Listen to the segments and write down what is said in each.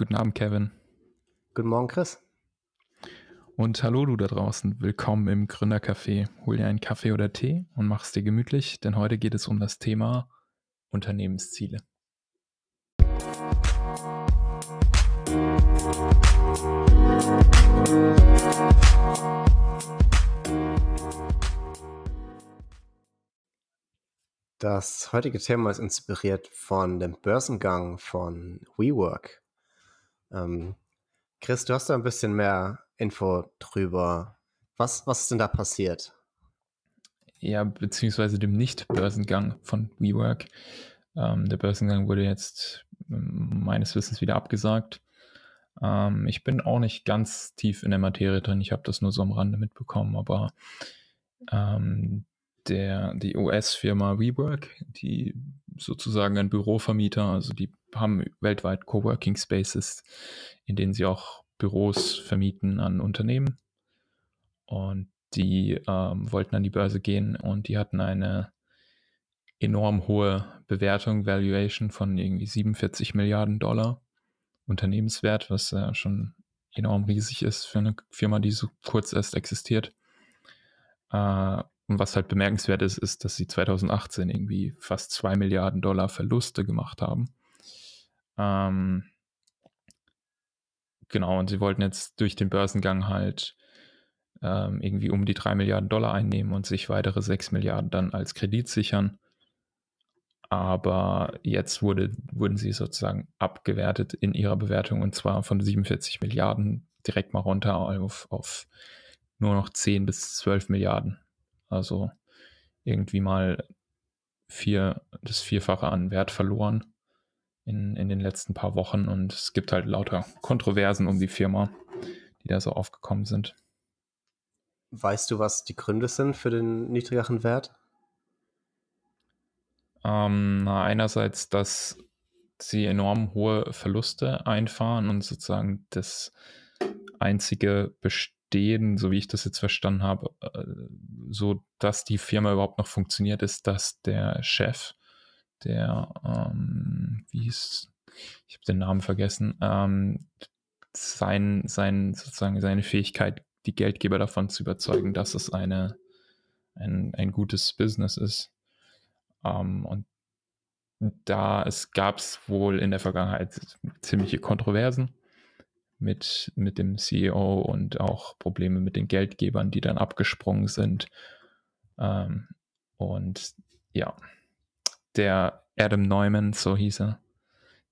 Guten Abend, Kevin. Guten Morgen, Chris. Und hallo du da draußen, willkommen im Gründercafé. Hol dir einen Kaffee oder Tee und mach es dir gemütlich, denn heute geht es um das Thema Unternehmensziele. Das heutige Thema ist inspiriert von dem Börsengang von WeWork. Ähm, Chris, du hast da ein bisschen mehr Info drüber. Was, was ist denn da passiert? Ja, beziehungsweise dem Nicht-Börsengang von WeWork. Ähm, der Börsengang wurde jetzt ähm, meines Wissens wieder abgesagt. Ähm, ich bin auch nicht ganz tief in der Materie drin. Ich habe das nur so am Rande mitbekommen, aber ähm, der, die US-Firma WeWork, die sozusagen ein Bürovermieter, also die haben weltweit Coworking Spaces, in denen sie auch Büros vermieten an Unternehmen. Und die ähm, wollten an die Börse gehen und die hatten eine enorm hohe Bewertung, Valuation von irgendwie 47 Milliarden Dollar Unternehmenswert, was ja schon enorm riesig ist für eine Firma, die so kurz erst existiert. Äh, und was halt bemerkenswert ist, ist, dass sie 2018 irgendwie fast 2 Milliarden Dollar Verluste gemacht haben. Ähm, genau, und sie wollten jetzt durch den Börsengang halt ähm, irgendwie um die 3 Milliarden Dollar einnehmen und sich weitere 6 Milliarden dann als Kredit sichern. Aber jetzt wurde, wurden sie sozusagen abgewertet in ihrer Bewertung und zwar von 47 Milliarden direkt mal runter auf, auf nur noch 10 bis 12 Milliarden. Also irgendwie mal vier, das Vierfache an Wert verloren in, in den letzten paar Wochen. Und es gibt halt lauter Kontroversen um die Firma, die da so aufgekommen sind. Weißt du, was die Gründe sind für den niedrigeren Wert? Ähm, na, einerseits, dass sie enorm hohe Verluste einfahren und sozusagen das einzige Best Ideen, so wie ich das jetzt verstanden habe, äh, so dass die Firma überhaupt noch funktioniert, ist, dass der Chef, der, ähm, wie ist, ich habe den Namen vergessen, ähm, sein, sein, sozusagen seine Fähigkeit, die Geldgeber davon zu überzeugen, dass es eine, ein, ein gutes Business ist. Ähm, und da es gab es wohl in der Vergangenheit ziemliche Kontroversen mit, mit dem CEO und auch Probleme mit den Geldgebern, die dann abgesprungen sind. Ähm, und ja, der Adam Neumann, so hieß er,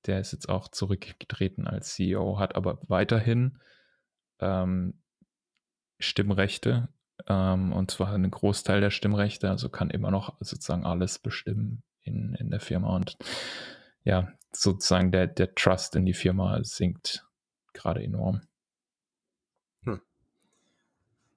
der ist jetzt auch zurückgetreten als CEO, hat aber weiterhin ähm, Stimmrechte ähm, und zwar einen Großteil der Stimmrechte, also kann immer noch sozusagen alles bestimmen in, in der Firma und ja, sozusagen der, der Trust in die Firma sinkt gerade enorm. Hm.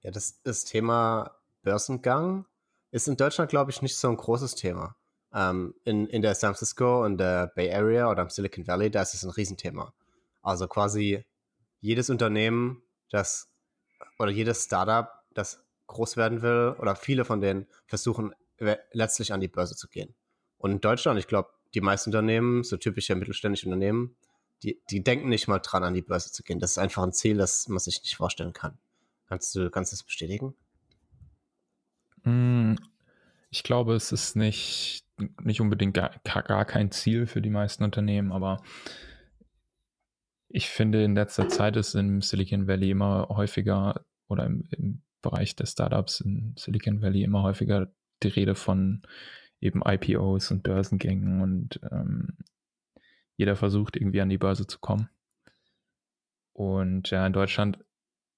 Ja, das, das Thema Börsengang ist in Deutschland, glaube ich, nicht so ein großes Thema. Ähm, in, in der San Francisco und der Bay Area oder im Silicon Valley, da ist es ein Riesenthema. Also quasi jedes Unternehmen, das oder jedes Startup, das groß werden will, oder viele von denen versuchen letztlich an die Börse zu gehen. Und in Deutschland, ich glaube, die meisten Unternehmen, so typische mittelständische Unternehmen, die, die denken nicht mal dran, an die Börse zu gehen. Das ist einfach ein Ziel, das man sich nicht vorstellen kann. Kannst du, kannst das bestätigen? Hm, ich glaube, es ist nicht, nicht unbedingt gar, gar kein Ziel für die meisten Unternehmen, aber ich finde, in letzter Zeit ist im Silicon Valley immer häufiger oder im, im Bereich der Startups in Silicon Valley immer häufiger die Rede von eben IPOs und Börsengängen und ähm, jeder versucht irgendwie an die Börse zu kommen. Und ja, in Deutschland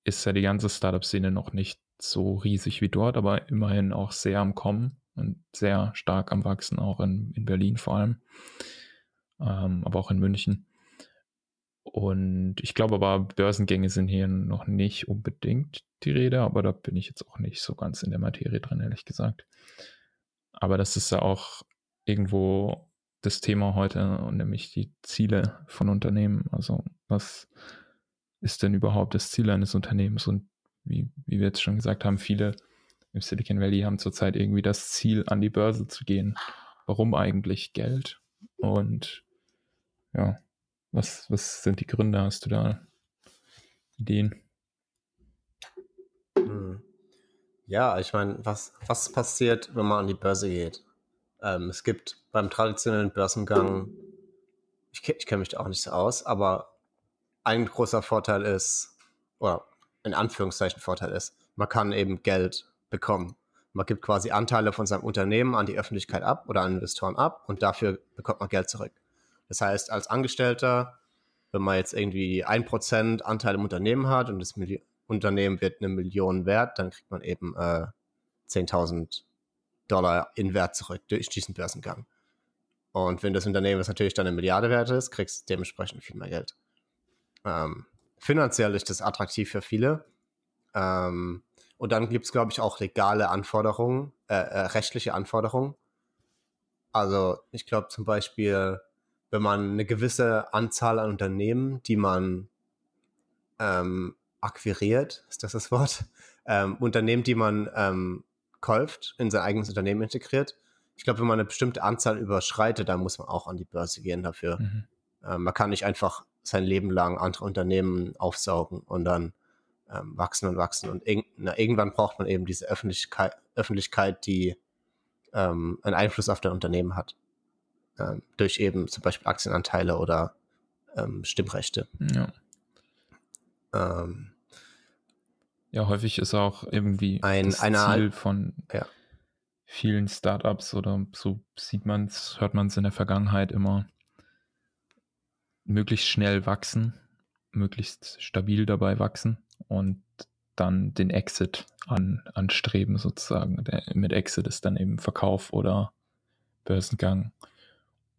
ist ja die ganze Startup-Szene noch nicht so riesig wie dort, aber immerhin auch sehr am Kommen und sehr stark am Wachsen, auch in, in Berlin vor allem, ähm, aber auch in München. Und ich glaube aber, Börsengänge sind hier noch nicht unbedingt die Rede, aber da bin ich jetzt auch nicht so ganz in der Materie drin, ehrlich gesagt. Aber das ist ja auch irgendwo das Thema heute, nämlich die Ziele von Unternehmen. Also was ist denn überhaupt das Ziel eines Unternehmens? Und wie, wie wir jetzt schon gesagt haben, viele im Silicon Valley haben zurzeit irgendwie das Ziel, an die Börse zu gehen. Warum eigentlich Geld? Und ja, Was, was sind die Gründe? Hast du da Ideen? Hm. Ja, ich meine, was, was passiert, wenn man an die Börse geht? Ähm, es gibt beim traditionellen Börsengang, ich, ich kenne mich da auch nicht so aus, aber ein großer Vorteil ist, oder in Anführungszeichen Vorteil ist, man kann eben Geld bekommen. Man gibt quasi Anteile von seinem Unternehmen an die Öffentlichkeit ab oder an Investoren ab und dafür bekommt man Geld zurück. Das heißt, als Angestellter, wenn man jetzt irgendwie ein Prozent Anteil im Unternehmen hat und das Milli Unternehmen wird eine Million wert, dann kriegt man eben äh, 10.000 Dollar in Wert zurück durch diesen Börsengang. Und wenn das Unternehmen jetzt natürlich dann eine Milliarde wert ist, kriegst du dementsprechend viel mehr Geld. Ähm, finanziell ist das attraktiv für viele. Ähm, und dann gibt es, glaube ich, auch legale Anforderungen, äh, äh, rechtliche Anforderungen. Also ich glaube zum Beispiel, wenn man eine gewisse Anzahl an Unternehmen, die man ähm, akquiriert, ist das das Wort? Ähm, Unternehmen, die man ähm, kauft, in sein eigenes Unternehmen integriert. Ich glaube, wenn man eine bestimmte Anzahl überschreitet, dann muss man auch an die Börse gehen dafür. Mhm. Ähm, man kann nicht einfach sein Leben lang andere Unternehmen aufsaugen und dann ähm, wachsen und wachsen. Und irg na, irgendwann braucht man eben diese Öffentlichkeit, Öffentlichkeit die ähm, einen Einfluss auf dein Unternehmen hat. Ähm, durch eben zum Beispiel Aktienanteile oder ähm, Stimmrechte. Ja. Ähm, ja, häufig ist auch irgendwie ein, das eine, Ziel von ja. vielen Startups oder so sieht man es, hört man es in der Vergangenheit immer, möglichst schnell wachsen, möglichst stabil dabei wachsen und dann den Exit an, anstreben sozusagen. Der, mit Exit ist dann eben Verkauf oder Börsengang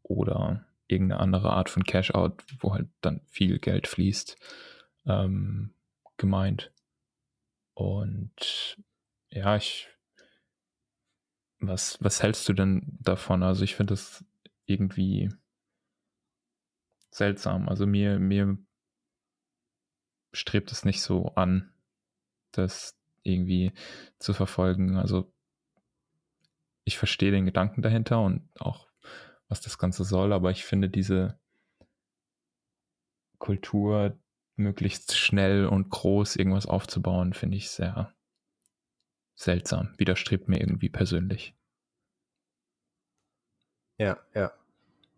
oder irgendeine andere Art von Cash-out, wo halt dann viel Geld fließt, ähm, gemeint. Und ja, ich, was, was hältst du denn davon? Also ich finde das irgendwie seltsam. Also mir, mir strebt es nicht so an, das irgendwie zu verfolgen. Also ich verstehe den Gedanken dahinter und auch, was das Ganze soll, aber ich finde diese Kultur, möglichst schnell und groß irgendwas aufzubauen, finde ich sehr seltsam. Widerstrebt mir irgendwie persönlich. Ja, ja.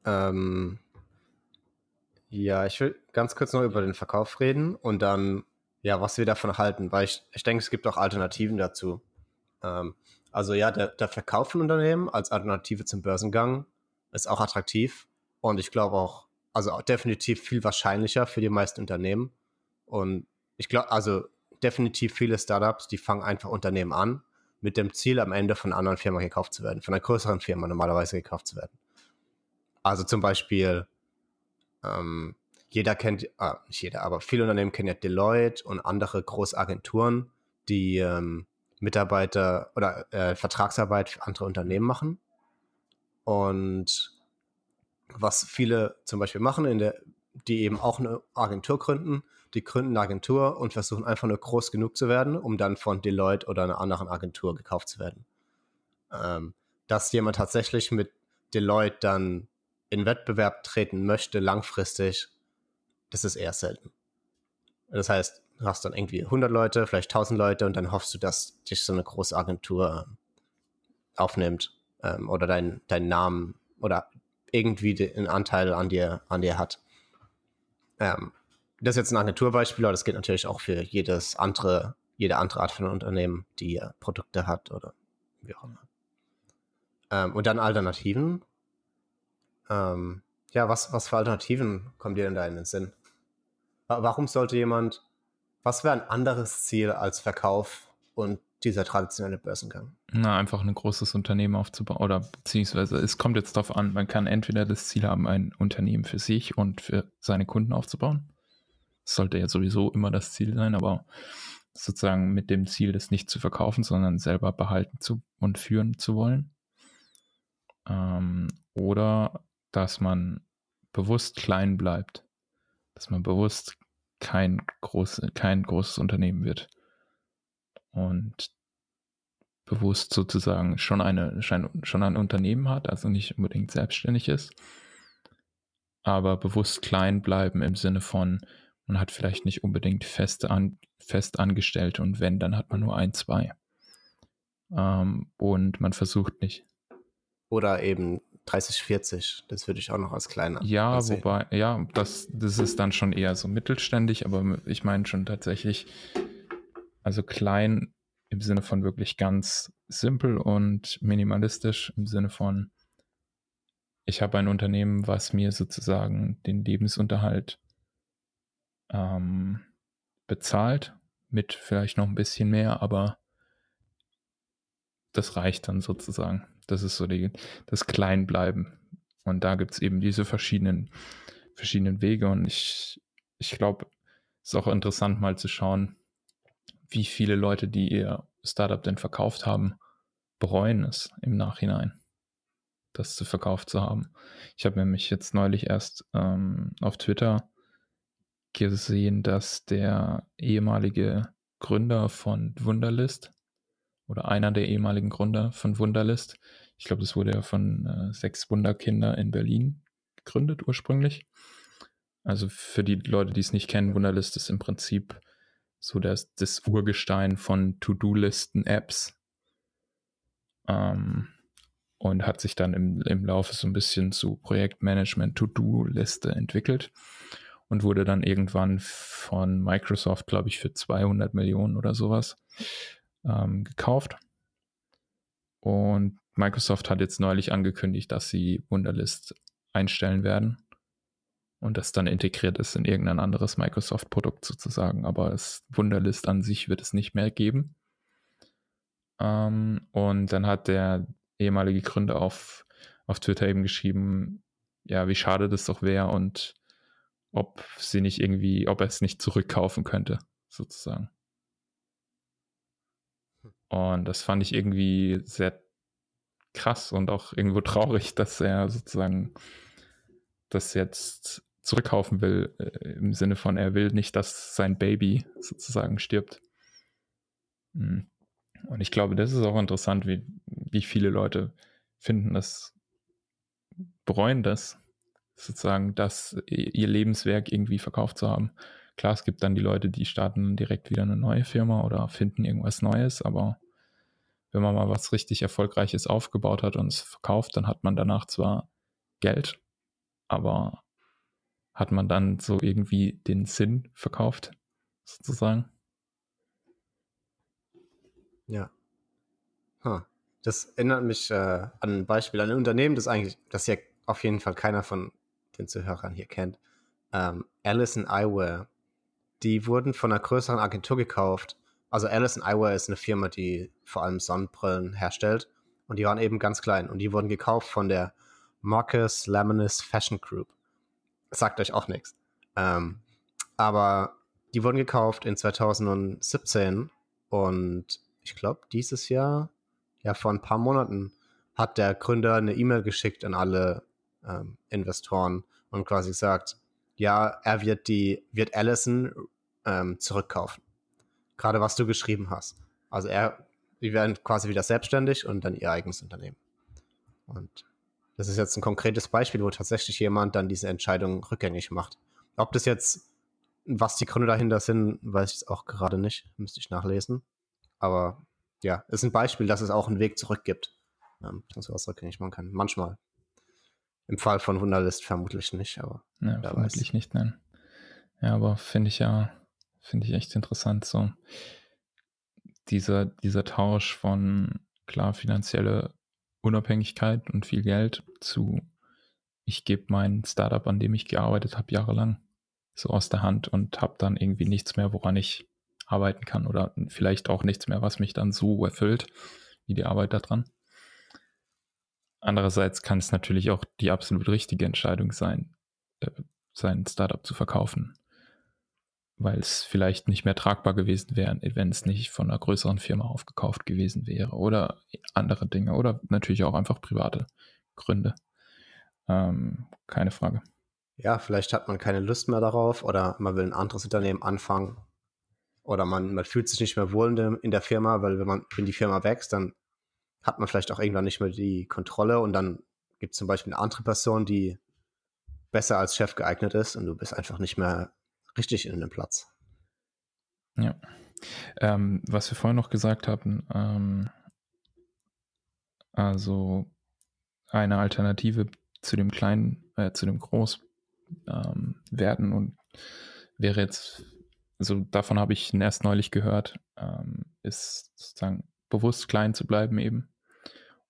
Ähm, ja, ich will ganz kurz noch über den Verkauf reden und dann, ja, was wir davon halten, weil ich, ich denke, es gibt auch Alternativen dazu. Ähm, also ja, der, der Verkauf von Unternehmen als Alternative zum Börsengang ist auch attraktiv und ich glaube auch, also definitiv viel wahrscheinlicher für die meisten Unternehmen. Und ich glaube, also definitiv viele Startups, die fangen einfach Unternehmen an, mit dem Ziel, am Ende von einer anderen Firma gekauft zu werden, von einer größeren Firma normalerweise gekauft zu werden. Also zum Beispiel ähm, jeder kennt, ah, nicht jeder, aber viele Unternehmen kennen ja Deloitte und andere Großagenturen, die ähm, Mitarbeiter oder äh, Vertragsarbeit für andere Unternehmen machen. Und was viele zum Beispiel machen, in der, die eben auch eine Agentur gründen, die gründen eine Agentur und versuchen einfach nur groß genug zu werden, um dann von Deloitte oder einer anderen Agentur gekauft zu werden. Ähm, dass jemand tatsächlich mit Deloitte dann in Wettbewerb treten möchte, langfristig, das ist eher selten. Das heißt, du hast dann irgendwie 100 Leute, vielleicht 1000 Leute und dann hoffst du, dass dich so eine große Agentur ähm, aufnimmt ähm, oder deinen dein Namen oder irgendwie einen Anteil an dir, an dir hat. Ähm, das ist jetzt ein Agenturbeispiel, aber das geht natürlich auch für jedes andere, jede andere Art von Unternehmen, die äh, Produkte hat oder wie auch immer. Ähm, und dann Alternativen. Ähm, ja, was, was für Alternativen kommen dir denn da in den Sinn? Warum sollte jemand, was wäre ein anderes Ziel als Verkauf und dieser traditionelle Börsengang? Na, einfach ein großes Unternehmen aufzubauen oder beziehungsweise es kommt jetzt darauf an, man kann entweder das Ziel haben, ein Unternehmen für sich und für seine Kunden aufzubauen. Das sollte ja sowieso immer das Ziel sein, aber sozusagen mit dem Ziel, das nicht zu verkaufen, sondern selber behalten zu und führen zu wollen. Ähm, oder dass man bewusst klein bleibt, dass man bewusst kein, groß, kein großes Unternehmen wird und bewusst sozusagen schon, eine, schon ein Unternehmen hat, also nicht unbedingt selbstständig ist, aber bewusst klein bleiben im Sinne von, man hat vielleicht nicht unbedingt feste an, fest Angestellte und wenn, dann hat man nur ein, zwei. Ähm, und man versucht nicht. Oder eben 30, 40, das würde ich auch noch als kleiner. Ja, ansehen. wobei, ja, das, das ist dann schon eher so mittelständig, aber ich meine schon tatsächlich, also klein im Sinne von wirklich ganz simpel und minimalistisch im Sinne von, ich habe ein Unternehmen, was mir sozusagen den Lebensunterhalt ähm, bezahlt, mit vielleicht noch ein bisschen mehr, aber das reicht dann sozusagen. Das ist so die, das Kleinbleiben. Und da gibt es eben diese verschiedenen, verschiedenen Wege. Und ich, ich glaube, es ist auch interessant mal zu schauen, wie viele Leute, die ihr Startup denn verkauft haben, bereuen es im Nachhinein, das zu verkauft zu haben. Ich habe nämlich jetzt neulich erst ähm, auf Twitter gesehen, dass der ehemalige Gründer von Wunderlist oder einer der ehemaligen Gründer von Wunderlist, ich glaube, das wurde ja von äh, sechs Wunderkinder in Berlin gegründet ursprünglich. Also für die Leute, die es nicht kennen, Wunderlist ist im Prinzip so das, das Urgestein von To-Do-Listen-Apps. Ähm, und hat sich dann im, im Laufe so ein bisschen zu Projektmanagement To-Do-Liste entwickelt und wurde dann irgendwann von Microsoft, glaube ich, für 200 Millionen oder sowas ähm, gekauft. Und Microsoft hat jetzt neulich angekündigt, dass sie Wunderlist einstellen werden und das dann integriert ist in irgendein anderes Microsoft-Produkt sozusagen. Aber das Wunderlist an sich wird es nicht mehr geben. Ähm, und dann hat der ehemalige Gründer auf, auf Twitter eben geschrieben, ja, wie schade das doch wäre und ob sie nicht irgendwie, ob er es nicht zurückkaufen könnte, sozusagen. Und das fand ich irgendwie sehr krass und auch irgendwo traurig, dass er sozusagen das jetzt zurückkaufen will, äh, im Sinne von, er will nicht, dass sein Baby sozusagen stirbt. Hm. Und ich glaube, das ist auch interessant, wie, wie viele Leute finden das, bereuen das, sozusagen, dass ihr Lebenswerk irgendwie verkauft zu haben. Klar, es gibt dann die Leute, die starten direkt wieder eine neue Firma oder finden irgendwas Neues, aber wenn man mal was richtig Erfolgreiches aufgebaut hat und es verkauft, dann hat man danach zwar Geld, aber hat man dann so irgendwie den Sinn verkauft, sozusagen. Ja. Huh. Das erinnert mich äh, an ein Beispiel, an ein Unternehmen, das eigentlich, das ja auf jeden Fall keiner von den Zuhörern hier kennt. Ähm, Allison Eyewear. Die wurden von einer größeren Agentur gekauft. Also Allison Eyewear ist eine Firma, die vor allem Sonnenbrillen herstellt. Und die waren eben ganz klein. Und die wurden gekauft von der Marcus Laminis Fashion Group sagt euch auch nichts. Ähm, aber die wurden gekauft in 2017 und ich glaube, dieses Jahr, ja, vor ein paar Monaten, hat der Gründer eine E-Mail geschickt an alle ähm, Investoren und quasi gesagt, ja, er wird die, wird Allison ähm, zurückkaufen. Gerade was du geschrieben hast. Also er, die werden quasi wieder selbstständig und dann ihr eigenes Unternehmen. Und das ist jetzt ein konkretes Beispiel, wo tatsächlich jemand dann diese Entscheidung rückgängig macht. Ob das jetzt, was die Gründe dahinter sind, weiß ich auch gerade nicht. Müsste ich nachlesen. Aber ja, ist ein Beispiel, dass es auch einen Weg zurück gibt. Ähm, dass was rückgängig machen kann. Manchmal. Im Fall von Wunderlist vermutlich nicht, aber. Ja, vermutlich weiß. nicht, nein. Ja, aber finde ich ja, finde ich echt interessant, so dieser, dieser Tausch von klar finanzielle Unabhängigkeit und viel Geld zu, ich gebe mein Startup, an dem ich gearbeitet habe, jahrelang so aus der Hand und habe dann irgendwie nichts mehr, woran ich arbeiten kann oder vielleicht auch nichts mehr, was mich dann so erfüllt wie die Arbeit daran. Andererseits kann es natürlich auch die absolut richtige Entscheidung sein, äh, sein Startup zu verkaufen weil es vielleicht nicht mehr tragbar gewesen wäre, wenn es nicht von einer größeren Firma aufgekauft gewesen wäre oder andere Dinge oder natürlich auch einfach private Gründe. Ähm, keine Frage. Ja, vielleicht hat man keine Lust mehr darauf oder man will ein anderes Unternehmen anfangen oder man, man fühlt sich nicht mehr wohl in, der Firma, weil wenn man, wenn die Firma wächst, dann hat man vielleicht auch irgendwann nicht mehr die Kontrolle und dann gibt es zum Beispiel eine andere Person, die besser als Chef geeignet ist und du bist einfach nicht mehr richtig in dem Platz. Ja. Ähm, was wir vorhin noch gesagt hatten, ähm, also eine Alternative zu dem kleinen, äh, zu dem Groß ähm, werden und wäre jetzt, also davon habe ich erst neulich gehört, ähm, ist sozusagen bewusst klein zu bleiben eben.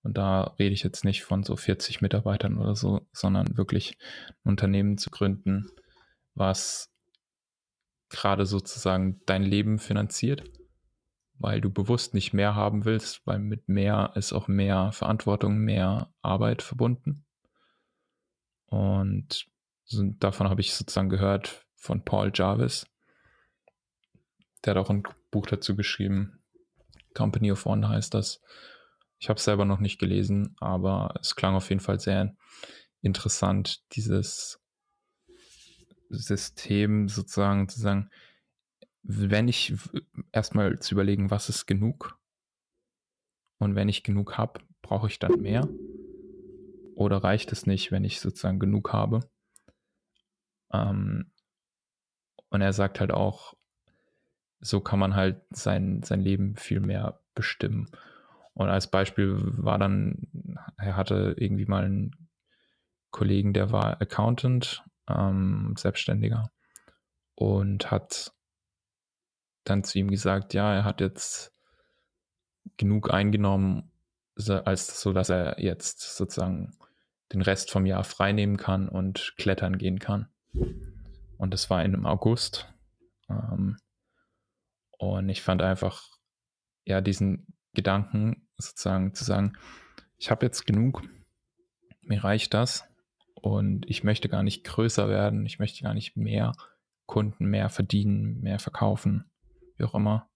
Und da rede ich jetzt nicht von so 40 Mitarbeitern oder so, sondern wirklich ein Unternehmen zu gründen, was gerade sozusagen dein Leben finanziert, weil du bewusst nicht mehr haben willst, weil mit mehr ist auch mehr Verantwortung, mehr Arbeit verbunden. Und davon habe ich sozusagen gehört von Paul Jarvis. Der hat auch ein Buch dazu geschrieben. Company of One heißt das. Ich habe es selber noch nicht gelesen, aber es klang auf jeden Fall sehr interessant, dieses System sozusagen zu sagen, wenn ich erstmal zu überlegen, was ist genug und wenn ich genug habe, brauche ich dann mehr oder reicht es nicht, wenn ich sozusagen genug habe? Ähm, und er sagt halt auch, so kann man halt sein, sein Leben viel mehr bestimmen. Und als Beispiel war dann, er hatte irgendwie mal einen Kollegen, der war Accountant, ähm, Selbstständiger, und hat dann zu ihm gesagt, ja, er hat jetzt genug eingenommen, als so, dass er jetzt sozusagen den Rest vom Jahr freinehmen kann und klettern gehen kann. Und das war im August. Ähm, und ich fand einfach, ja, diesen Gedanken sozusagen zu sagen, ich habe jetzt genug, mir reicht das und ich möchte gar nicht größer werden, ich möchte gar nicht mehr Kunden, mehr verdienen, mehr verkaufen, wie auch immer,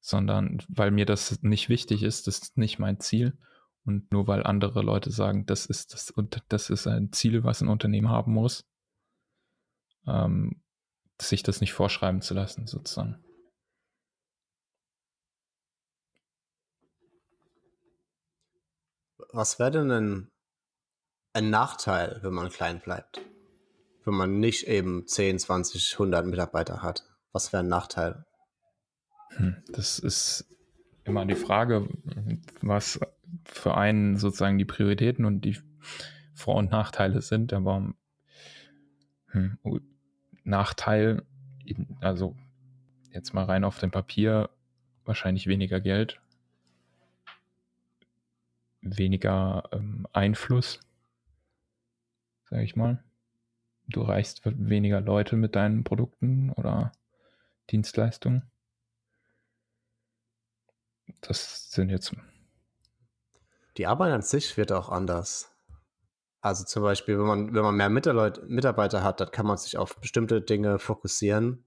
sondern weil mir das nicht wichtig ist, das ist nicht mein Ziel. Und nur weil andere Leute sagen, das ist das und das ist ein Ziel, was ein Unternehmen haben muss, ähm, sich das nicht vorschreiben zu lassen, sozusagen. Was wäre denn ein, ein Nachteil, wenn man klein bleibt? Wenn man nicht eben 10, 20, 100 Mitarbeiter hat? Was wäre ein Nachteil? Hm, das ist immer die Frage, was für einen sozusagen die Prioritäten und die Vor- und Nachteile sind. Aber hm, Nachteil, also jetzt mal rein auf dem Papier, wahrscheinlich weniger Geld, weniger ähm, Einfluss, sage ich mal. Du reichst weniger Leute mit deinen Produkten oder Dienstleistungen. Das sind jetzt. Die Arbeit an sich wird auch anders. Also zum Beispiel, wenn man, wenn man mehr Mitarbeiter hat, dann kann man sich auf bestimmte Dinge fokussieren,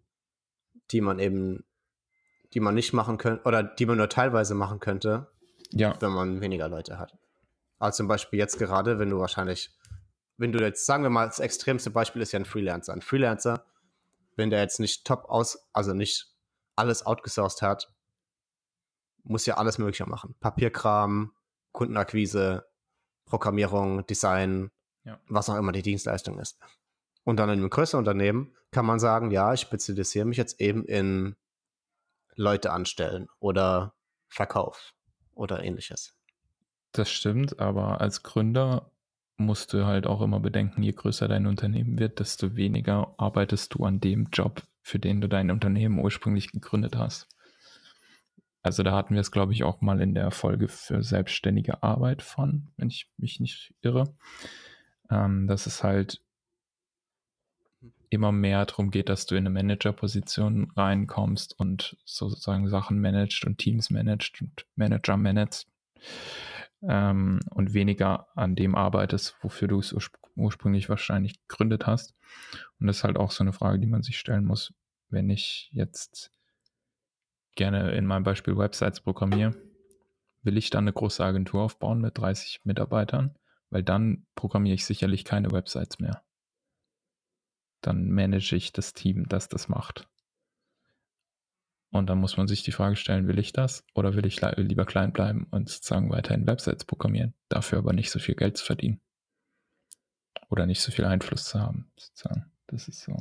die man eben, die man nicht machen könnte, oder die man nur teilweise machen könnte, ja. wenn man weniger Leute hat. Also zum Beispiel jetzt gerade, wenn du wahrscheinlich, wenn du jetzt, sagen wir mal, das extremste Beispiel ist ja ein Freelancer. Ein Freelancer, wenn der jetzt nicht top aus, also nicht alles outgesourced hat, muss ja alles Mögliche machen. Papierkram, Kundenakquise, Programmierung, Design, ja. was auch immer die Dienstleistung ist. Und dann in einem größeren Unternehmen kann man sagen, ja, ich spezialisiere mich jetzt eben in Leute anstellen oder Verkauf oder ähnliches. Das stimmt, aber als Gründer musst du halt auch immer bedenken, je größer dein Unternehmen wird, desto weniger arbeitest du an dem Job, für den du dein Unternehmen ursprünglich gegründet hast. Also da hatten wir es, glaube ich, auch mal in der Folge für selbstständige Arbeit von, wenn ich mich nicht irre, ähm, dass es halt immer mehr darum geht, dass du in eine Managerposition reinkommst und sozusagen Sachen managst und Teams managst und Manager managst ähm, und weniger an dem arbeitest, wofür du es urspr ursprünglich wahrscheinlich gegründet hast. Und das ist halt auch so eine Frage, die man sich stellen muss, wenn ich jetzt gerne in meinem Beispiel Websites programmiere, will ich dann eine große Agentur aufbauen mit 30 Mitarbeitern, weil dann programmiere ich sicherlich keine Websites mehr. Dann manage ich das Team, das das macht. Und dann muss man sich die Frage stellen, will ich das oder will ich lieber klein bleiben und sozusagen weiterhin Websites programmieren, dafür aber nicht so viel Geld zu verdienen. oder nicht so viel Einfluss zu haben, sozusagen. Das ist so.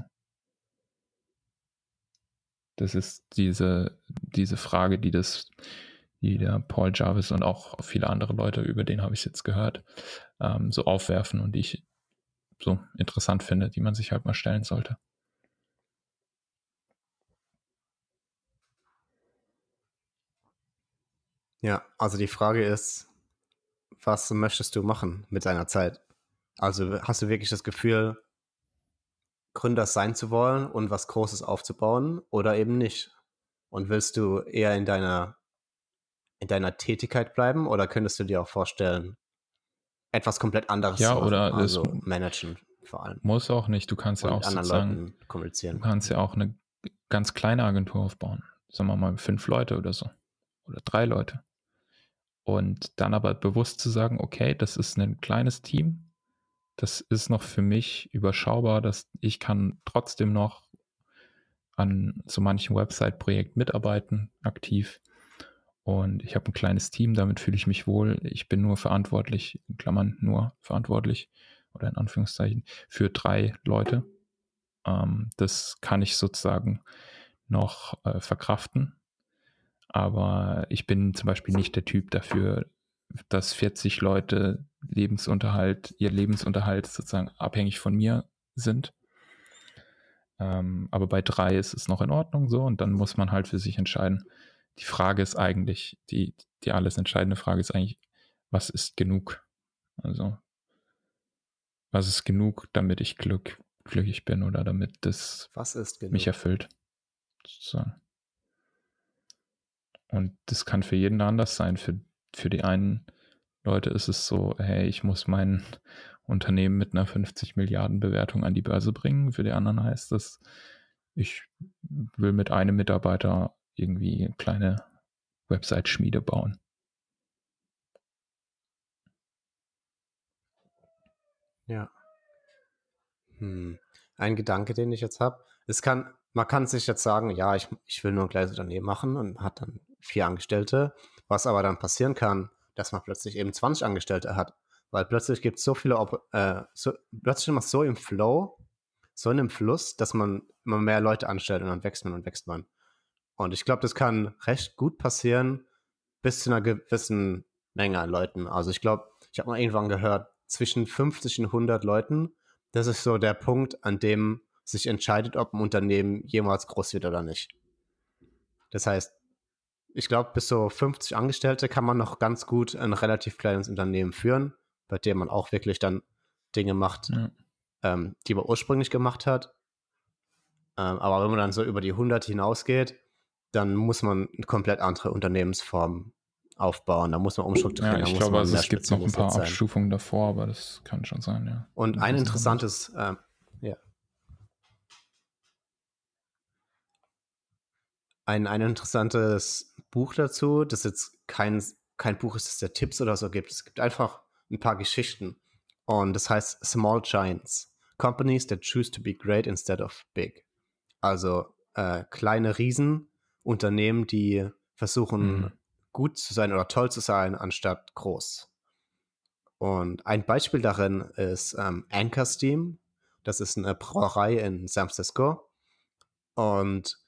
Das ist diese, diese Frage, die das, die der Paul Jarvis und auch viele andere Leute, über den habe ich es jetzt gehört, ähm, so aufwerfen und die ich so interessant finde, die man sich halt mal stellen sollte. Ja, also die Frage ist, was möchtest du machen mit deiner Zeit? Also hast du wirklich das Gefühl, Gründer sein zu wollen und was Großes aufzubauen oder eben nicht? Und willst du eher in deiner, in deiner Tätigkeit bleiben oder könntest du dir auch vorstellen, etwas komplett anderes ja, zu machen? Oder also managen vor allem. Muss auch nicht. Du kannst ja auch anderen Leuten kommunizieren. Du kannst ja auch eine ganz kleine Agentur aufbauen. Sagen wir mal fünf Leute oder so. Oder drei Leute. Und dann aber bewusst zu sagen, okay, das ist ein kleines Team, das ist noch für mich überschaubar, dass ich kann trotzdem noch an so manchen Website-Projekt mitarbeiten, aktiv. Und ich habe ein kleines Team, damit fühle ich mich wohl. Ich bin nur verantwortlich, in Klammern nur verantwortlich oder in Anführungszeichen, für drei Leute. Ähm, das kann ich sozusagen noch äh, verkraften. Aber ich bin zum Beispiel nicht der Typ dafür, dass 40 Leute Lebensunterhalt, ihr Lebensunterhalt sozusagen abhängig von mir sind. Ähm, aber bei drei ist es noch in Ordnung so und dann muss man halt für sich entscheiden. Die Frage ist eigentlich, die, die alles entscheidende Frage ist eigentlich, was ist genug? Also, was ist genug, damit ich glück, glücklich bin oder damit das mich erfüllt? Sozusagen. Und das kann für jeden anders sein. Für, für die einen Leute ist es so, hey, ich muss mein Unternehmen mit einer 50 Milliarden Bewertung an die Börse bringen. Für die anderen heißt das, ich will mit einem Mitarbeiter irgendwie eine kleine Website-Schmiede bauen. Ja. Hm. Ein Gedanke, den ich jetzt habe, es kann, man kann sich jetzt sagen, ja, ich, ich will nur ein kleines Unternehmen machen und hat dann vier Angestellte. Was aber dann passieren kann, dass man plötzlich eben 20 Angestellte hat. Weil plötzlich gibt es so viele, äh, so, plötzlich man so im Flow, so in einem Fluss, dass man immer mehr Leute anstellt und dann wächst man und wächst man. Und ich glaube, das kann recht gut passieren bis zu einer gewissen Menge an Leuten. Also ich glaube, ich habe mal irgendwann gehört, zwischen 50 und 100 Leuten, das ist so der Punkt, an dem sich entscheidet, ob ein Unternehmen jemals groß wird oder nicht. Das heißt, ich glaube, bis so 50 Angestellte kann man noch ganz gut ein relativ kleines Unternehmen führen, bei dem man auch wirklich dann Dinge macht, ja. ähm, die man ursprünglich gemacht hat. Ähm, aber wenn man dann so über die 100 hinausgeht, dann muss man eine komplett andere Unternehmensform aufbauen. Da muss man umstrukturieren. Ja, ich glaube, also es gibt noch ein paar Abstufungen davor, aber das kann schon sein, ja. Und ein interessantes, äh, ja, ein, ein interessantes Buch dazu, das jetzt kein, kein Buch ist, das der Tipps oder so gibt. Es gibt einfach ein paar Geschichten. Und das heißt Small Giants. Companies that choose to be great instead of big. Also äh, kleine Riesen, Unternehmen, die versuchen mhm. gut zu sein oder toll zu sein, anstatt groß. Und ein Beispiel darin ist ähm, Anchor Steam. Das ist eine Brauerei in San Francisco. Und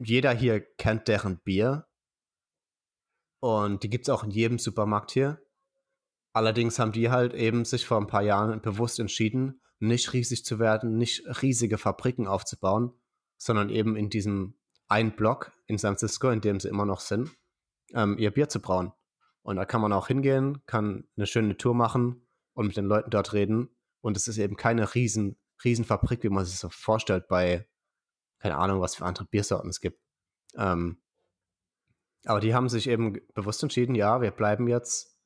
jeder hier kennt deren Bier. Und die gibt es auch in jedem Supermarkt hier. Allerdings haben die halt eben sich vor ein paar Jahren bewusst entschieden, nicht riesig zu werden, nicht riesige Fabriken aufzubauen, sondern eben in diesem einen Block in San Francisco, in dem sie immer noch sind, ähm, ihr Bier zu brauen. Und da kann man auch hingehen, kann eine schöne Tour machen und mit den Leuten dort reden. Und es ist eben keine riesen, riesen Fabrik, wie man sich so vorstellt bei keine Ahnung, was für andere Biersorten es gibt. Ähm, aber die haben sich eben bewusst entschieden, ja, wir bleiben jetzt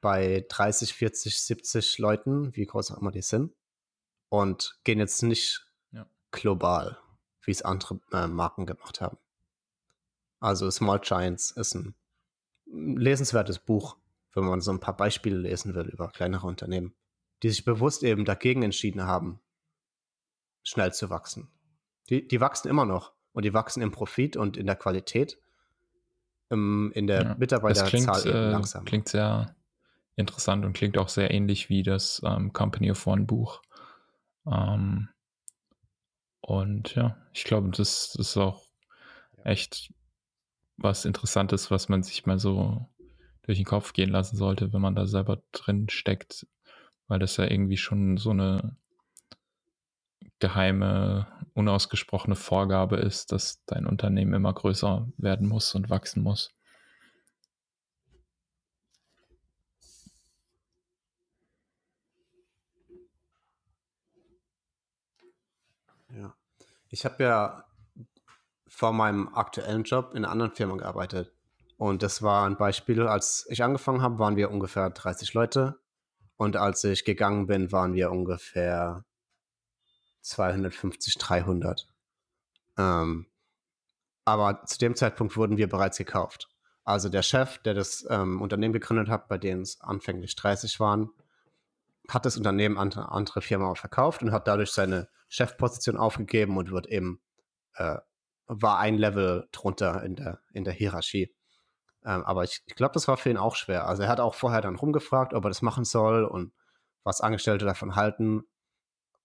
bei 30, 40, 70 Leuten, wie groß auch immer die sind, und gehen jetzt nicht ja. global, wie es andere äh, Marken gemacht haben. Also Small Giants ist ein lesenswertes Buch, wenn man so ein paar Beispiele lesen will über kleinere Unternehmen, die sich bewusst eben dagegen entschieden haben, schnell zu wachsen. Die, die wachsen immer noch und die wachsen im Profit und in der Qualität. Im, in der ja, Mitarbeiterzahl äh, langsam. Klingt sehr interessant und klingt auch sehr ähnlich wie das ähm, Company of One Buch. Ähm, und ja, ich glaube, das, das ist auch echt was Interessantes, was man sich mal so durch den Kopf gehen lassen sollte, wenn man da selber drin steckt, weil das ja irgendwie schon so eine geheime, unausgesprochene Vorgabe ist, dass dein Unternehmen immer größer werden muss und wachsen muss. Ja. Ich habe ja vor meinem aktuellen Job in einer anderen Firma gearbeitet. Und das war ein Beispiel, als ich angefangen habe, waren wir ungefähr 30 Leute. Und als ich gegangen bin, waren wir ungefähr 250, 300. Ähm, aber zu dem Zeitpunkt wurden wir bereits gekauft. Also der Chef, der das ähm, Unternehmen gegründet hat, bei dem es anfänglich 30 waren, hat das Unternehmen an eine andere Firma verkauft und hat dadurch seine Chefposition aufgegeben und wird eben äh, war ein Level drunter in der in der Hierarchie. Ähm, aber ich, ich glaube, das war für ihn auch schwer. Also er hat auch vorher dann rumgefragt, ob er das machen soll und was Angestellte davon halten.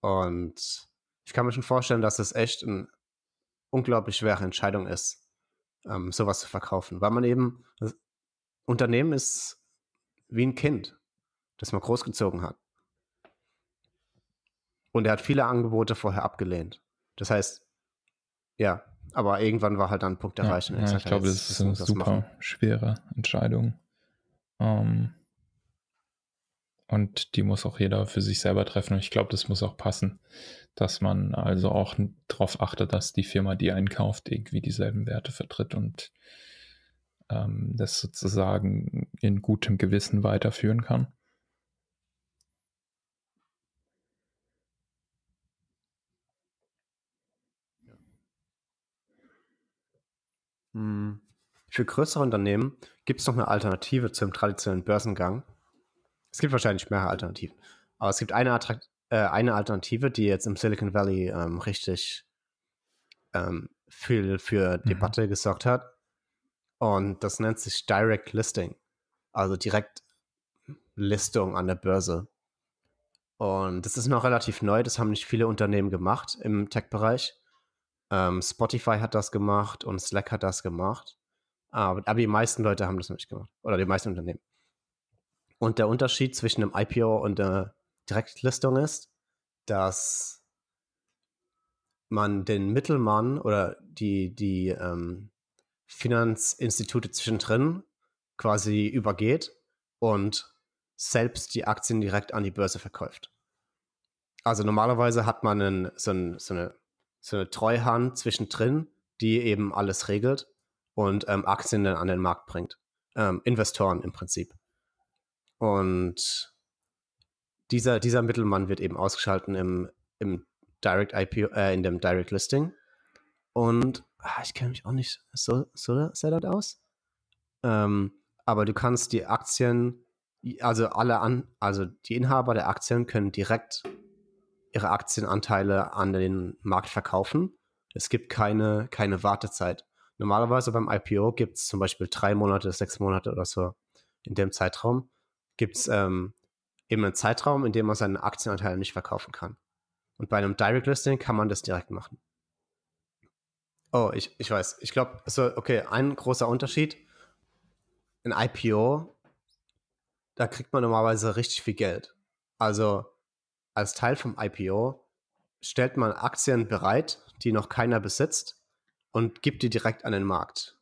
Und ich kann mir schon vorstellen, dass es echt eine unglaublich schwere Entscheidung ist, ähm, sowas zu verkaufen. Weil man eben, das Unternehmen ist wie ein Kind, das man großgezogen hat. Und er hat viele Angebote vorher abgelehnt. Das heißt, ja, aber irgendwann war halt dann ein Punkt erreicht. Ja, ja ich glaube, das ist eine super machen. schwere Entscheidung. Ähm, und die muss auch jeder für sich selber treffen. Und ich glaube, das muss auch passen, dass man also auch darauf achtet, dass die Firma, die einkauft, irgendwie dieselben Werte vertritt und ähm, das sozusagen in gutem Gewissen weiterführen kann. Hm. Für größere Unternehmen gibt es noch eine Alternative zum traditionellen Börsengang. Es gibt wahrscheinlich mehrere Alternativen. Aber es gibt eine, äh, eine Alternative, die jetzt im Silicon Valley ähm, richtig ähm, viel für mhm. Debatte gesorgt hat. Und das nennt sich Direct Listing. Also direkt Listung an der Börse. Und das ist noch relativ neu, das haben nicht viele Unternehmen gemacht im Tech-Bereich. Ähm, Spotify hat das gemacht und Slack hat das gemacht. Aber, aber, die meisten Leute haben das noch nicht gemacht. Oder die meisten Unternehmen. Und der Unterschied zwischen einem IPO und der Direktlistung ist, dass man den Mittelmann oder die, die ähm, Finanzinstitute zwischendrin quasi übergeht und selbst die Aktien direkt an die Börse verkauft. Also normalerweise hat man einen, so, ein, so eine so eine Treuhand zwischendrin, die eben alles regelt und ähm, Aktien dann an den Markt bringt. Ähm, Investoren im Prinzip. Und dieser, dieser Mittelmann wird eben ausgeschalten im, im Direct IPO, äh, in dem Direct Listing. Und ach, ich kenne mich auch nicht so, so sehr dort aus. Ähm, aber du kannst die Aktien, also alle an, also die Inhaber der Aktien können direkt ihre Aktienanteile an den Markt verkaufen. Es gibt keine, keine Wartezeit. Normalerweise beim IPO gibt es zum Beispiel drei Monate, sechs Monate oder so. In dem Zeitraum gibt es ähm, eben einen Zeitraum, in dem man seine Aktienanteile nicht verkaufen kann. Und bei einem Direct Listing kann man das direkt machen. Oh, ich, ich weiß. Ich glaube, so, okay, ein großer Unterschied. Ein IPO, da kriegt man normalerweise richtig viel Geld. Also als Teil vom IPO stellt man Aktien bereit, die noch keiner besitzt und gibt die direkt an den Markt.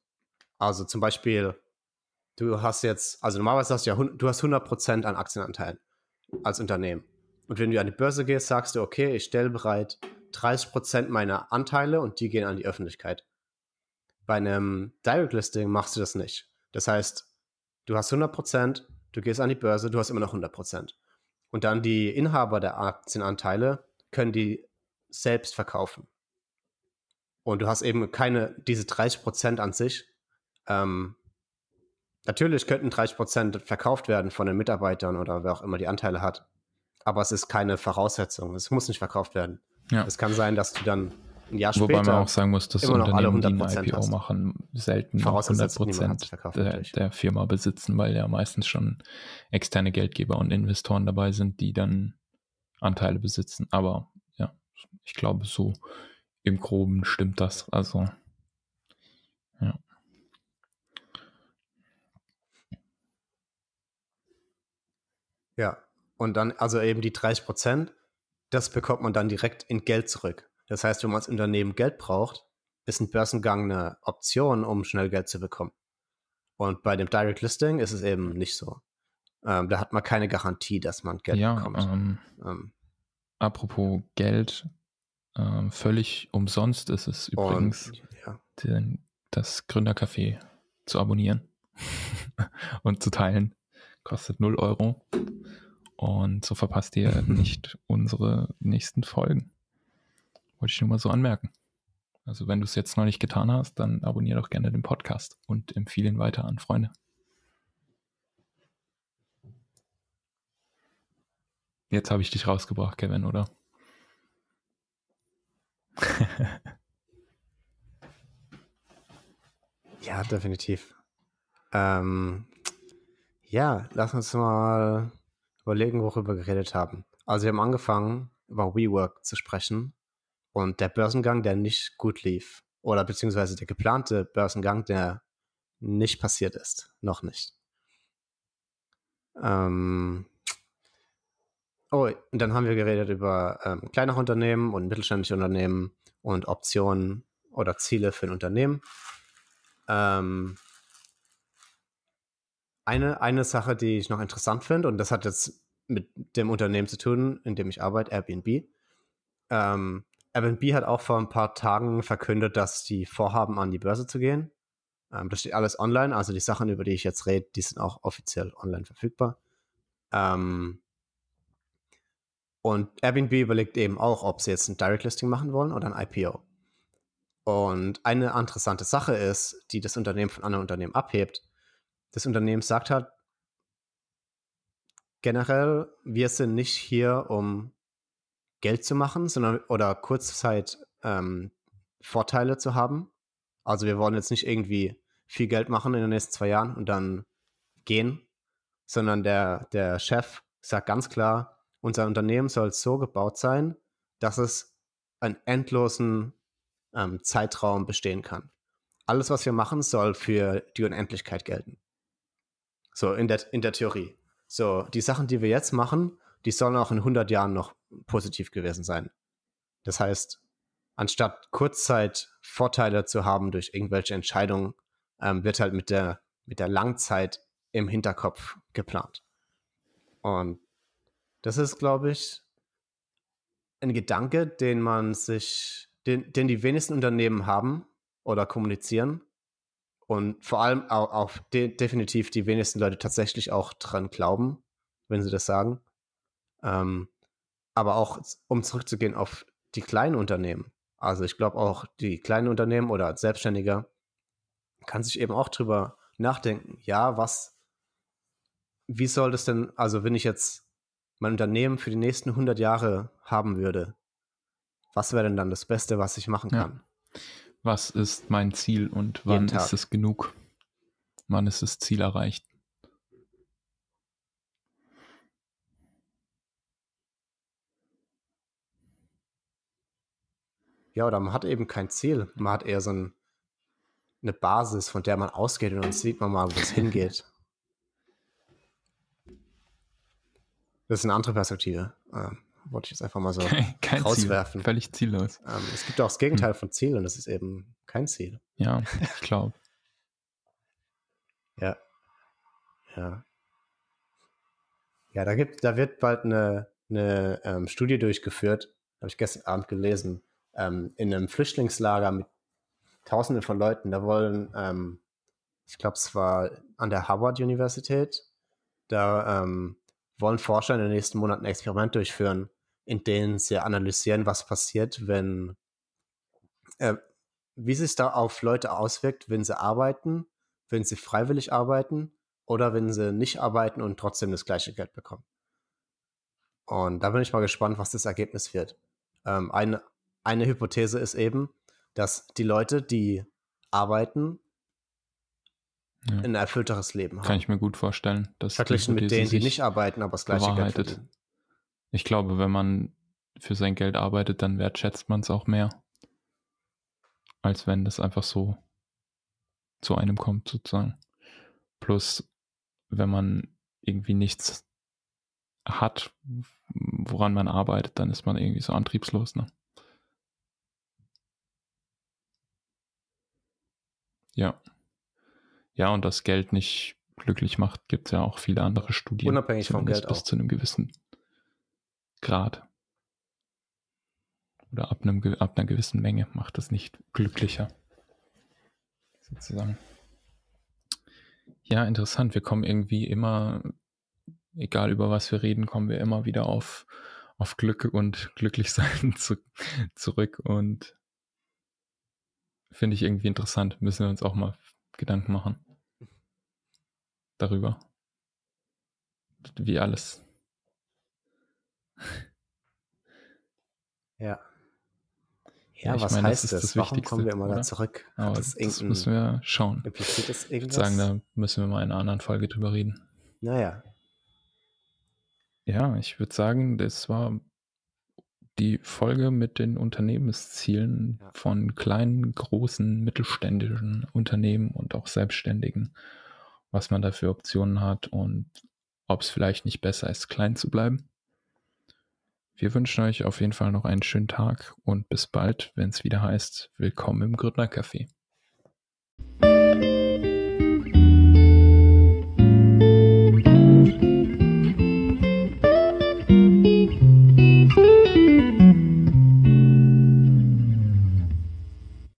Also zum Beispiel, du hast jetzt, also normalerweise hast du ja, du hast 100% an Aktienanteilen als Unternehmen. Und wenn du an die Börse gehst, sagst du, okay, ich stelle bereit 30% meiner Anteile und die gehen an die Öffentlichkeit. Bei einem Direct Listing machst du das nicht. Das heißt, du hast 100%, du gehst an die Börse, du hast immer noch 100%. Und dann die Inhaber der Aktienanteile können die selbst verkaufen. Und du hast eben keine, diese 30 Prozent an sich. Ähm, natürlich könnten 30 Prozent verkauft werden von den Mitarbeitern oder wer auch immer die Anteile hat. Aber es ist keine Voraussetzung. Es muss nicht verkauft werden. Ja. Es kann sein, dass du dann ein Jahr Wobei später man auch sagen muss, dass immer noch alle Unternehmen, die ein 100% IPO hast. machen, selten noch 100 Vorausgesetzt, niemand hat's Prozent der, der Firma besitzen, weil ja meistens schon externe Geldgeber und Investoren dabei sind, die dann Anteile besitzen. Aber ja, ich glaube, so im Groben stimmt das. Also, ja. Ja, und dann, also eben die 30 Prozent, das bekommt man dann direkt in Geld zurück. Das heißt, wenn man als Unternehmen Geld braucht, ist ein Börsengang eine Option, um schnell Geld zu bekommen. Und bei dem Direct Listing ist es eben nicht so. Ähm, da hat man keine Garantie, dass man Geld ja, bekommt. ähm, Ähm, apropos Geld, ähm, völlig umsonst ist es übrigens, und, ja. den, das Gründercafé zu abonnieren und zu teilen. Kostet 0 Euro. Und so verpasst ihr nicht unsere nächsten Folgen. Wollte ich nur mal so anmerken. Also wenn du es jetzt noch nicht getan hast, dann abonniere doch gerne den Podcast und empfehle ihn weiter an Freunde. Jetzt habe ich dich rausgebracht, Kevin, oder? Ja, definitiv. Ähm, ja, lass uns mal überlegen, worüber wir geredet haben. Also wir haben angefangen, über WeWork zu sprechen und der Börsengang, der nicht gut lief. Oder beziehungsweise der geplante Börsengang, der nicht passiert ist. Noch nicht. Ähm, oh, und dann haben wir geredet über ähm, kleinere Unternehmen und mittelständische Unternehmen und Optionen oder Ziele für ein Unternehmen. Ähm, eine, eine Sache, die ich noch interessant finde, und das hat jetzt mit dem Unternehmen zu tun, in dem ich arbeite, Airbnb. Ähm, Airbnb hat auch vor ein paar Tagen verkündet, dass die vorhaben, an die Börse zu gehen. Ähm, das steht alles online, also die Sachen, über die ich jetzt rede, die sind auch offiziell online verfügbar. Ähm, und Airbnb überlegt eben auch, ob sie jetzt ein Direct Listing machen wollen oder ein IPO. Und eine interessante Sache ist, die das Unternehmen von anderen Unternehmen abhebt. Das Unternehmen sagt halt, generell, wir sind nicht hier, um Geld zu machen, sondern oder Kurzzeit ähm, Vorteile zu haben. Also wir wollen jetzt nicht irgendwie viel Geld machen in den nächsten zwei Jahren und dann gehen, sondern der, der Chef sagt ganz klar, unser Unternehmen soll so gebaut sein, dass es einen endlosen ähm, Zeitraum bestehen kann. Alles, was wir machen, soll für die Unendlichkeit gelten. So in der, in der Theorie. So, die Sachen, die wir jetzt machen, die sollen auch in 100 Jahren noch positiv gewesen sein. Das heißt, anstatt Kurzzeit Vorteile zu haben durch irgendwelche Entscheidungen, ähm, wird halt mit der, mit der Langzeit im Hinterkopf geplant. Und das ist, glaube ich, ein Gedanke, den man sich, den, den die wenigsten Unternehmen haben oder kommunizieren. Und vor allem auch, auch de definitiv die wenigsten Leute tatsächlich auch dran glauben, wenn sie das sagen. Ähm, aber auch, um zurückzugehen auf die kleinen Unternehmen. Also ich glaube auch, die kleinen Unternehmen oder als Selbstständiger kann sich eben auch drüber nachdenken. Ja, was, wie soll das denn, also wenn ich jetzt mein Unternehmen für die nächsten 100 Jahre haben würde, was wäre denn dann das Beste, was ich machen kann? Ja. Was ist mein Ziel und wann ist es genug? Wann ist das Ziel erreicht? Ja, oder man hat eben kein Ziel. Man hat eher so ein, eine Basis, von der man ausgeht und dann sieht man mal, wo es hingeht. Das ist eine andere Perspektive. Ähm, wollte ich jetzt einfach mal so kein rauswerfen. Ziel. Völlig ziellos. Ähm, es gibt auch das Gegenteil hm. von Ziel und das ist eben kein Ziel. Ja, ich glaube. ja. Ja. Ja, da gibt, da wird bald eine, eine ähm, Studie durchgeführt, habe ich gestern Abend gelesen, ähm, in einem Flüchtlingslager mit Tausenden von Leuten. Da wollen, ähm, ich glaube, es war an der Harvard Universität, da ähm, wollen Forscher in den nächsten Monaten ein Experiment durchführen, in denen sie analysieren, was passiert, wenn, äh, wie sich da auf Leute auswirkt, wenn sie arbeiten, wenn sie freiwillig arbeiten oder wenn sie nicht arbeiten und trotzdem das gleiche Geld bekommen. Und da bin ich mal gespannt, was das Ergebnis wird. Ähm, ein, eine Hypothese ist eben, dass die Leute, die arbeiten, Ja. ein erfüllteres Leben haben. Kann ich mir gut vorstellen. Verglichen mit denen, die nicht arbeiten, aber das gleiche Geld verdienen. Ich glaube, wenn man für sein Geld arbeitet, dann wertschätzt man es auch mehr. Als wenn das einfach so zu einem kommt, sozusagen. Plus, wenn man irgendwie nichts hat, woran man arbeitet, dann ist man irgendwie so antriebslos, ne? Ja. Ja, und das Geld nicht glücklich macht, gibt es ja auch viele andere Studien. Unabhängig vom Geld bis auch. zu einem gewissen Grad. Oder ab, einem, ab einer gewissen Menge macht das nicht glücklicher. Sozusagen. Ja, interessant. Wir kommen irgendwie immer, egal über was wir reden, kommen wir immer wieder auf, auf Glück und Glücklichsein zu, zurück und finde ich irgendwie interessant. Müssen wir uns auch mal Gedanken machen darüber. Wie alles. Ja. Ja, Ja, ich was meine, das heißt ist das? das Warum Wichtigste, kommen wir immer oder? da zurück? Aber das, das müssen wir schauen. impliziert das Ich irgendwas? würde sagen, da müssen wir mal in einer anderen Folge drüber reden. naja, Ja, ich würde sagen, das war die Folge mit den Unternehmenszielen Ja. von kleinen, großen, mittelständischen Unternehmen und auch Selbstständigen, was man da für Optionen hat und ob es vielleicht nicht besser ist, klein zu bleiben. Wir wünschen euch auf jeden Fall noch einen schönen Tag und bis bald, wenn es wieder heißt, willkommen im Gründner Café.